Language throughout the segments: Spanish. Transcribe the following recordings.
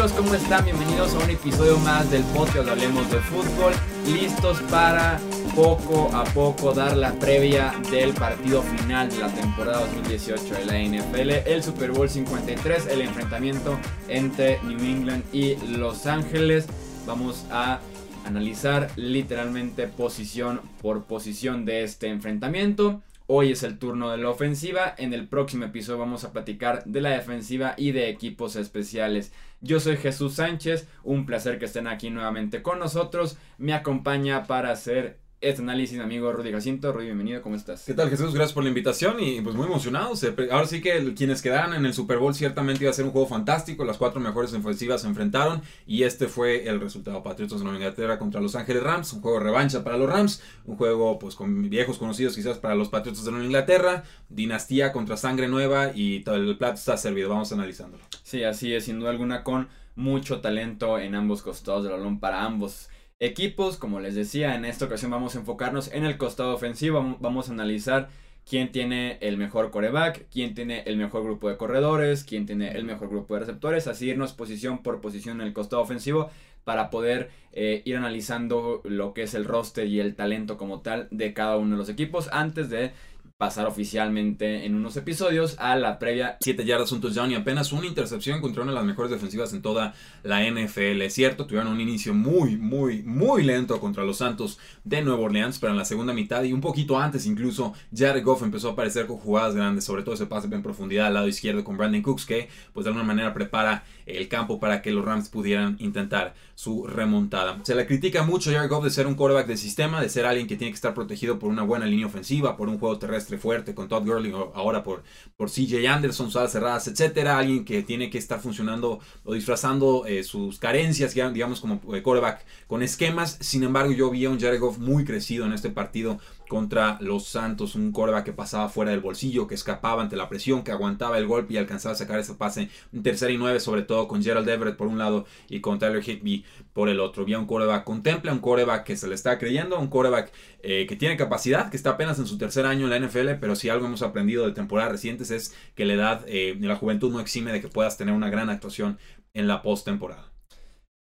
¿Cómo están? Bienvenidos a un episodio más del podcast de Hablemos de Fútbol. Listos para poco a poco dar la previa del partido final de la temporada 2018 de la NFL, el Super Bowl 53, el enfrentamiento entre New England y Los Ángeles. Vamos a analizar literalmente posición por posición de este enfrentamiento. Hoy es el turno de la ofensiva. En el próximo episodio vamos a platicar de la defensiva y de equipos especiales. Yo soy Jesús Sánchez. Un placer que estén aquí nuevamente con nosotros. Me acompaña para hacer este análisis, amigo Rudy Jacinto. Rudy, bienvenido, ¿cómo estás? ¿Qué tal, Jesús? Gracias por la invitación y pues muy emocionados. Ahora sí que quienes quedaran en el Super Bowl ciertamente iba a ser un juego fantástico. Las cuatro mejores ofensivas se enfrentaron y este fue el resultado. Patriotas de Nueva Inglaterra contra Los Ángeles Rams. Un juego de revancha para los Rams. Un juego pues con viejos conocidos quizás para los Patriotas de Nueva Inglaterra. Dinastía contra sangre nueva y todo el plato está servido. Vamos analizándolo. Sí, así es, sin duda alguna con mucho talento en ambos costados del balón para ambos equipos. Como les decía, en esta ocasión vamos a enfocarnos en el costado ofensivo. Vamos a analizar quién tiene el mejor coreback, quién tiene el mejor grupo de corredores, quién tiene el mejor grupo de receptores. Así irnos posición por posición en el costado ofensivo para poder eh, ir analizando lo que es el roster y el talento como tal de cada uno de los equipos antes de pasar oficialmente en unos episodios a la previa. 7 yardas, un touchdown y apenas una intercepción contra una de las mejores defensivas en toda la NFL. Es cierto, tuvieron un inicio muy, muy, muy lento contra los Santos de Nueva Orleans, pero en la segunda mitad y un poquito antes incluso, Jared Goff empezó a aparecer con jugadas grandes, sobre todo ese pase en profundidad al lado izquierdo con Brandon Cooks, que pues de alguna manera prepara el campo para que los Rams pudieran intentar su remontada. Se le critica mucho a Jared Goff de ser un quarterback de sistema, de ser alguien que tiene que estar protegido por una buena línea ofensiva, por un juego terrestre fuerte con Todd Gurley, ahora por, por CJ Anderson, salas cerradas, etcétera. Alguien que tiene que estar funcionando o disfrazando eh, sus carencias, digamos, como quarterback con esquemas. Sin embargo, yo vi a un Jared Goff muy crecido en este partido contra los Santos, un coreback que pasaba fuera del bolsillo, que escapaba ante la presión, que aguantaba el golpe y alcanzaba a sacar ese pase en tercera y nueve, sobre todo con Gerald Everett por un lado y con Tyler Higby por el otro. Vi un coreback contempla, un coreback que se le está creyendo, un coreback eh, que tiene capacidad, que está apenas en su tercer año en la NFL, pero si algo hemos aprendido de temporadas recientes es que la edad eh, la juventud no exime de que puedas tener una gran actuación en la postemporada.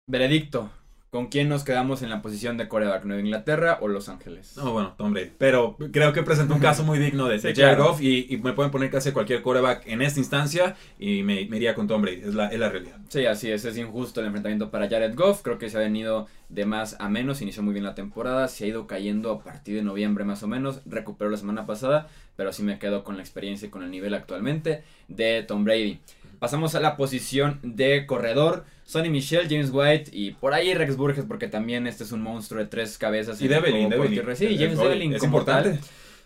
Veredicto, ¿Con quién nos quedamos en la posición de coreback? ¿Nueva Inglaterra o Los Ángeles? No, bueno, Tom Brady. Pero creo que presenta un caso muy digno de, Jared Goff y, me pueden poner casi cualquier coreback en esta instancia y me, iría con Tom Brady. Es la, es la realidad. Sí, así es. Es injusto el enfrentamiento para Jared Goff. Creo que se ha venido de más a menos. Inició muy bien la temporada. Se ha ido cayendo a partir de noviembre más o menos. Recuperó la semana pasada. Pero sí me quedo con la experiencia y con el nivel actualmente de Tom Brady. Pasamos a la posición de corredor. Sonny Michel, James White y por ahí Rex Burgess, porque también este es un monstruo de tres cabezas. Y Devlin. Sí, James Devlin es importante.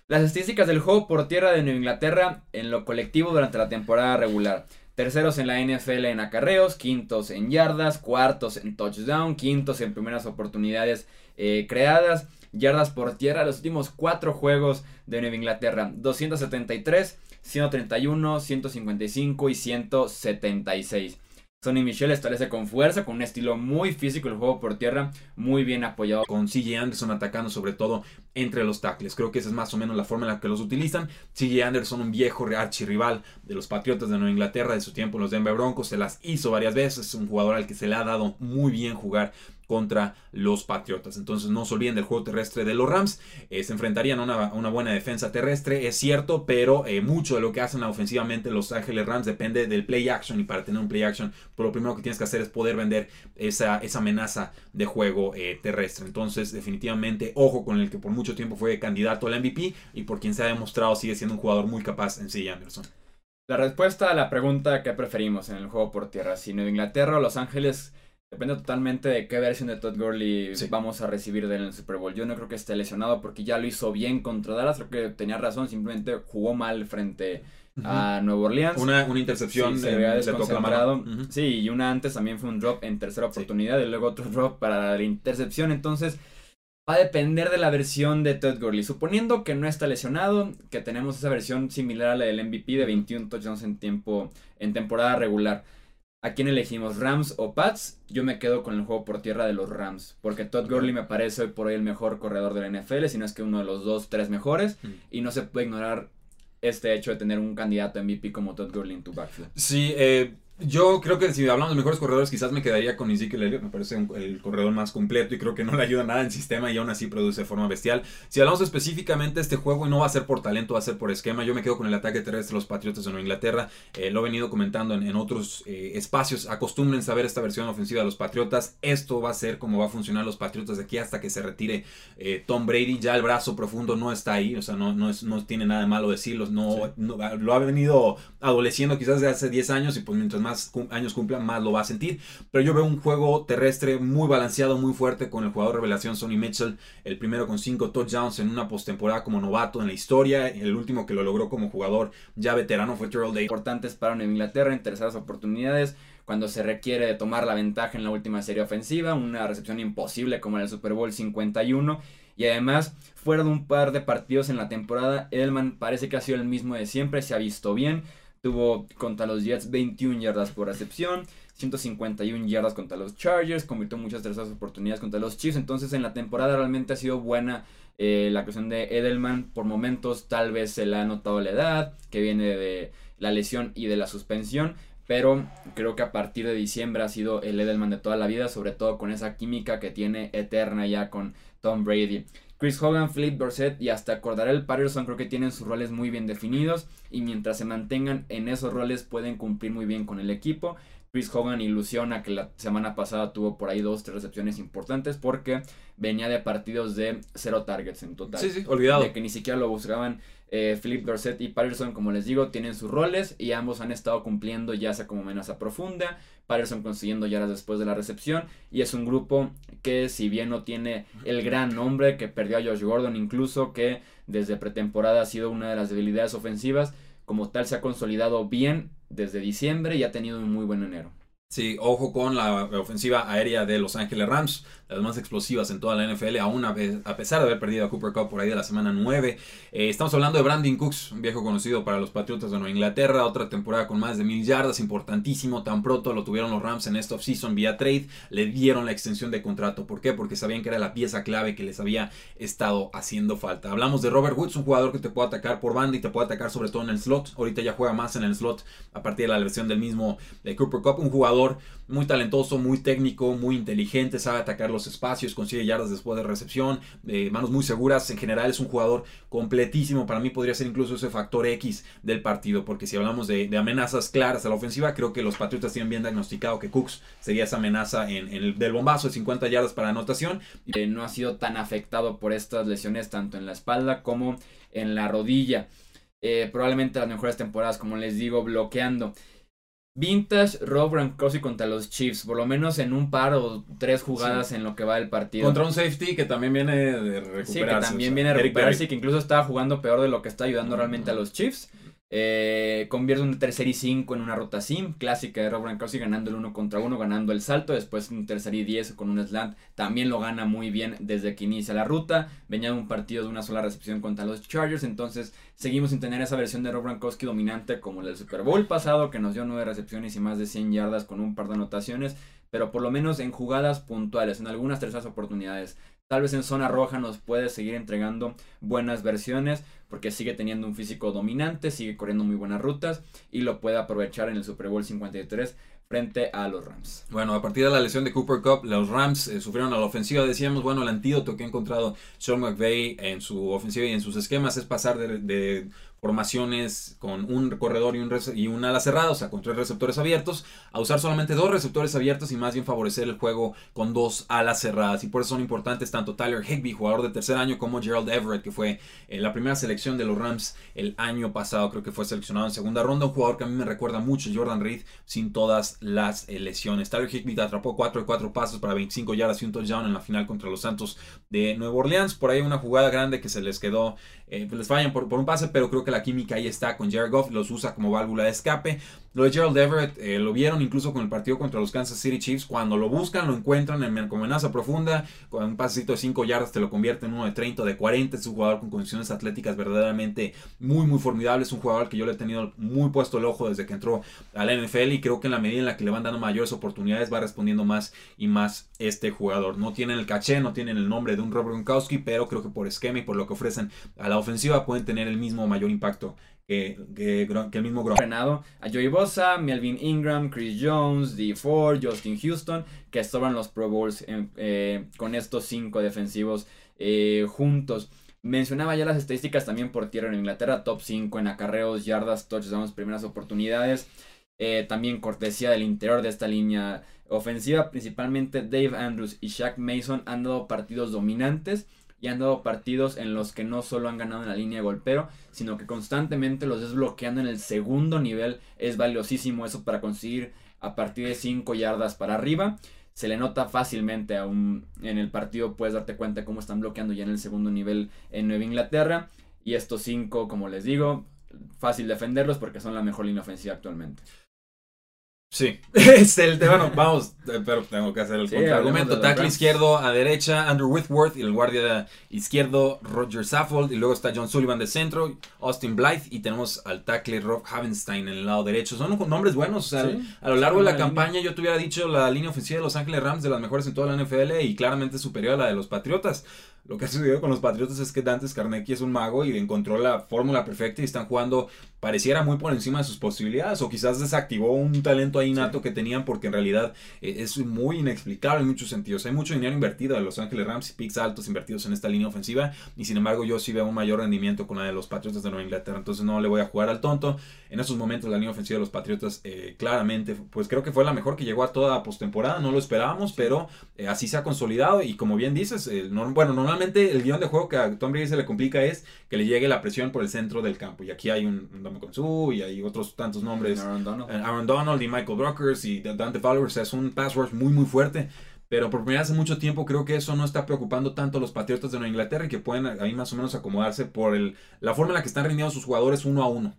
Las estadísticas del juego por tierra de Nueva Inglaterra en lo colectivo durante la temporada regular. Terceros en la NFL en acarreos, quintos en yardas, cuartos en touchdown, quintos en primeras oportunidades eh, creadas, yardas por tierra. Los últimos cuatro juegos de Nueva Inglaterra, 273, 131, 155 y 176. Sonny Michel establece con fuerza, con un estilo muy físico el juego por tierra, muy bien apoyado. Con CJ Anderson atacando sobre todo entre los tackles. Creo que esa es más o menos la forma en la que los utilizan. CJ Anderson, un viejo archirrival de los Patriotas de Nueva Inglaterra de su tiempo, los Denver Broncos, se las hizo varias veces. Es un jugador al que se le ha dado muy bien jugar contra los Patriotas. Entonces no se olviden del juego terrestre de los Rams. Eh, se enfrentarían a una, buena defensa terrestre, es cierto, pero eh, mucho de lo que hacen ofensivamente los Ángeles Rams depende del play action. Y para tener un play action, por lo primero que tienes que hacer es poder vender esa, amenaza de juego eh, terrestre. Entonces, definitivamente, ojo con el que por mucho tiempo fue candidato al MVP y por quien se ha demostrado sigue siendo un jugador muy capaz en C. Anderson. La respuesta a la pregunta que preferimos en el juego por tierra, si Nueva Inglaterra o Los Ángeles Depende totalmente de qué versión de Todd Gurley vamos a recibir de él en el Super Bowl. Yo no creo que esté lesionado porque ya lo hizo bien contra Dallas. Creo que tenía razón, simplemente jugó mal frente a Nueva Orleans. Una, una intercepción se había desconcentrado. Sí, y una antes también fue un drop en tercera oportunidad y luego otro drop para la intercepción. Entonces, va a depender de la versión de Todd Gurley. Suponiendo que no está lesionado, que tenemos esa versión similar a la del MVP de 21 touchdowns en tiempo en temporada regular. ¿A quién elegimos? ¿Rams o Pats? Yo me quedo con el juego por tierra de los Rams. Porque Todd Gurley me parece hoy por hoy el mejor corredor de la NFL, si no es que uno de los dos, tres mejores. Mm. Y no se puede ignorar este hecho de tener un candidato MVP como Todd Gurley en tu backfield. Sí, eh, Yo creo que si hablamos de mejores corredores, quizás me quedaría con Ezekiel Elliott. Me parece el corredor más completo y creo que no le ayuda nada en sistema y aún así produce de forma bestial. Si hablamos específicamente de este juego, y no va a ser por talento, va a ser por esquema, yo me quedo con el ataque terrestre de los Patriotas de Nueva Inglaterra. Eh, lo he venido comentando en, otros eh, espacios. Acostumbren a ver esta versión ofensiva de los Patriotas. Esto va a ser como va a funcionar los Patriotas de aquí hasta que se retire eh, Tom Brady. Ya el brazo profundo no está ahí, o sea, no, no, es, no tiene nada de malo decirlo. No, lo ha venido adoleciendo quizás de hace 10 años y pues mientras más años cumplan, más lo va a sentir. Pero yo veo un juego terrestre muy balanceado, muy fuerte con el jugador revelación Sonny Mitchell, el primero con 5 touchdowns en una postemporada como novato en la historia, el último que lo logró como jugador ya veterano fue Terrell Day. Importantes para una Inglaterra, interesadas oportunidades cuando se requiere de tomar la ventaja en la última serie ofensiva, una recepción imposible como en el Super Bowl 51 y además fuera de un par de partidos en la temporada, Edelman parece que ha sido el mismo de siempre, se ha visto bien, Tuvo contra los Jets 21 yardas por recepción, 151 yardas contra los Chargers, convirtió muchas terceras oportunidades contra los Chiefs. Entonces en la temporada realmente ha sido buena eh, la cuestión de Edelman. Por momentos tal vez se le ha notado la edad, que viene de la lesión y de la suspensión. Pero creo que a partir de diciembre ha sido el Edelman de toda la vida, sobre todo con esa química que tiene eterna ya con Tom Brady. Chris Hogan, Philip Dorset y hasta Cordarel Patterson creo que tienen sus roles muy bien definidos y mientras se mantengan en esos roles pueden cumplir muy bien con el equipo. Chris Hogan ilusiona que la semana pasada tuvo por ahí dos, tres recepciones importantes porque venía de partidos de cero targets en total. Sí, sí, olvidado. De que ni siquiera lo buscaban eh, Philip Dorset y Patterson, como les digo, tienen sus roles y ambos han estado cumpliendo ya sea como amenaza profunda, Patterson consiguiendo yardas después de la recepción y es un grupo que si bien no tiene el gran nombre que perdió a Josh Gordon incluso que desde pretemporada ha sido una de las debilidades ofensivas, como tal se ha consolidado bien desde diciembre y ha tenido un muy buen enero. Sí, ojo con la ofensiva aérea de Los Ángeles Rams, las más explosivas en toda la NFL, aún a, pesar de haber perdido a Cooper Cup por ahí de la semana 9. Eh, estamos hablando de Brandon Cooks, un viejo conocido para los Patriotas de Nueva Inglaterra, otra temporada con más de mil yardas, importantísimo, tan pronto lo tuvieron los Rams en esta offseason vía trade, le dieron la extensión de contrato. ¿Por qué? Porque sabían que era la pieza clave que les había estado haciendo falta. Hablamos de Robert Woods, un jugador que te puede atacar por banda y te puede atacar sobre todo en el slot. Ahorita ya juega más en el slot a partir de la versión del mismo de Cooper Cup, un jugador muy talentoso, muy técnico, muy inteligente, sabe atacar los espacios, consigue yardas después de recepción, manos muy seguras. En general es un jugador completísimo. Para mí podría ser incluso ese factor X del partido, porque si hablamos de, amenazas claras a la ofensiva, creo que los Patriotas tienen bien diagnosticado que Cooks sería esa amenaza en, el del bombazo de 50 yardas para anotación. Eh, no ha sido tan afectado por estas lesiones tanto en la espalda como en la rodilla. Eh, probablemente las mejores temporadas, como les digo, bloqueando. Vintage Rob Gronkowski contra los Chiefs, por lo menos en un par o tres jugadas en lo que va del partido. Contra un safety que también viene de recuperarse. Sí, que también viene de recuperarse y que incluso estaba jugando peor de lo que está ayudando realmente a los Chiefs. Eh, convierte un tercer y cinco en una ruta sim, clásica de Rob Gronkowski ganando el uno contra uno, ganando el salto, después un tercer y diez con un slant, también lo gana muy bien desde que inicia la ruta, venía de un partido de una sola recepción contra los Chargers, entonces seguimos sin tener esa versión de Rob Gronkowski dominante como el del Super Bowl pasado, que nos dio nueve recepciones y más de 100 yardas con un par de anotaciones, pero por lo menos en jugadas puntuales, en algunas terceras oportunidades. Tal vez en zona roja nos puede seguir entregando buenas versiones porque sigue teniendo un físico dominante, sigue corriendo muy buenas rutas y lo puede aprovechar en el Super Bowl 53 frente a los Rams. Bueno, a partir de la lesión de Cooper Cup, los Rams eh, sufrieron a la ofensiva. Decíamos, bueno, el antídoto que ha encontrado Sean McVay en su ofensiva y en sus esquemas es pasar de formaciones con un corredor y un, y un ala cerrada, o sea, con tres receptores abiertos, a usar solamente dos receptores abiertos y más bien favorecer el juego con dos alas cerradas. Y por eso son importantes tanto Tyler Higby, jugador de tercer año, como Gerald Everett, que fue eh, la primera selección de los Rams el año pasado, creo que fue seleccionado en segunda ronda, un jugador que a mí me recuerda mucho, Jordan Reed, sin todas las eh, lesiones. Tyler Higby atrapó 4 de 4 pasos para 25 yardas y un touchdown en la final contra los Santos de Nueva Orleans. Por ahí una jugada grande que se les quedó, eh, pues les fallan por, por un pase, pero creo que la química ahí está con Jared Goff, los usa como válvula de escape. Lo de Gerald Everett eh, lo vieron incluso con el partido contra los Kansas City Chiefs. Cuando lo buscan, lo encuentran en, como amenaza profunda. Con un pasecito de 5 yardas te lo convierte en uno de 30 de 40. Es un jugador con condiciones atléticas verdaderamente muy, muy formidable. Es un jugador que yo le he tenido muy puesto el ojo desde que entró a la NFL. Y creo que en la medida en la que le van dando mayores oportunidades, va respondiendo más y más este jugador. No tienen el caché, no tienen el nombre de un Robert Gronkowski, pero creo que por esquema y por lo que ofrecen a la ofensiva pueden tener el mismo mayor impacto que, el mismo Gronk. A Joey Bosa, Melvin Ingram, Chris Jones, D. Ford, Justin Houston, que sobran los Pro Bowls eh, con estos cinco defensivos eh, juntos. Mencionaba ya las estadísticas también por tierra en Inglaterra, top 5 en acarreos, yardas, touchdowns, primeras oportunidades. Eh, también cortesía del interior de esta línea ofensiva, principalmente Dave Andrews y Shaq Mason han dado partidos dominantes y han dado partidos en los que no solo han ganado en la línea de golpeo, sino que constantemente los desbloqueando en el segundo nivel. Es valiosísimo eso para conseguir a partir de 5 yardas para arriba. Se le nota fácilmente aún en el partido, puedes darte cuenta cómo están bloqueando ya en el segundo nivel en Nueva Inglaterra. Y estos 5, como les digo, fácil defenderlos porque son la mejor línea ofensiva actualmente. Sí, es el bueno, vamos, eh, pero tengo que hacer el contraargumento. Tackle izquierdo a derecha, Andrew Whitworth y el guardia izquierdo, Roger Saffold. Y luego está John Sullivan de centro, Austin Blythe y tenemos al tackle Rob Havenstein en el lado derecho. Son nombres buenos, o sea, a lo largo de la campaña yo te hubiera dicho la línea ofensiva de Los Ángeles Rams de las mejores en toda la NFL y claramente superior a la de los Patriotas. Lo que ha sucedido con los Patriotas es que Dante Scarnecchia es un mago y encontró la fórmula perfecta y están jugando, pareciera muy por encima de sus posibilidades, o quizás desactivó un talento ahí nato que tenían, porque en realidad eh, es muy inexplicable en muchos sentidos. Hay mucho dinero invertido de Los Ángeles Rams y picks altos invertidos en esta línea ofensiva, y sin embargo, yo sí veo un mayor rendimiento con la de los Patriotas de Nueva Inglaterra, entonces no le voy a jugar al tonto. En esos momentos, la línea ofensiva de los Patriotas, eh, claramente, pues creo que fue la mejor que llegó a toda postemporada, no lo esperábamos, pero eh, así se ha consolidado, y como bien dices, bueno, normalmente el guion de juego que a Tom Brady se le complica es que le llegue la presión por el centro del campo. Y aquí hay un, un Su y hay otros tantos nombres. Aaron Donald. Eh, Aaron Donald y Michael Brockers y Dante Fowler. es un pass rush muy, muy fuerte. Pero por primera vez en mucho tiempo creo que eso no está preocupando tanto a los Patriotas de Nueva Inglaterra y que pueden ahí más o menos acomodarse por el, la forma en la que están rindiendo sus jugadores uno a uno.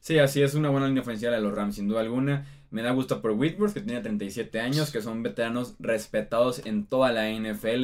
Sí, así es una buena línea ofensiva de los Rams, sin duda alguna. Me da gusto por Whitworth, que tiene 37 años, que son veteranos respetados en toda la NFL.